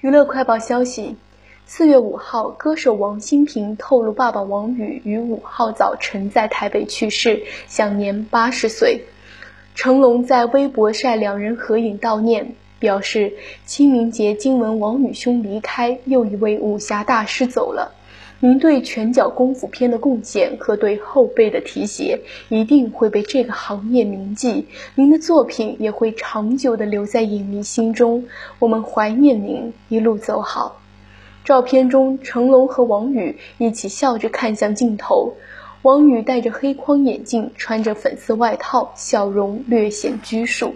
娱乐快报消息：四月五号，歌手王心平透露，爸爸王宇于五号早晨在台北去世，享年八十岁。成龙在微博晒两人合影悼念，表示清明节惊闻王宇兄离开，又一位武侠大师走了。您对拳脚功夫片的贡献和对后辈的提携，一定会被这个行业铭记。您的作品也会长久地留在影迷心中。我们怀念您，一路走好。照片中，成龙和王宇一起笑着看向镜头。王宇戴着黑框眼镜，穿着粉色外套，笑容略显拘束。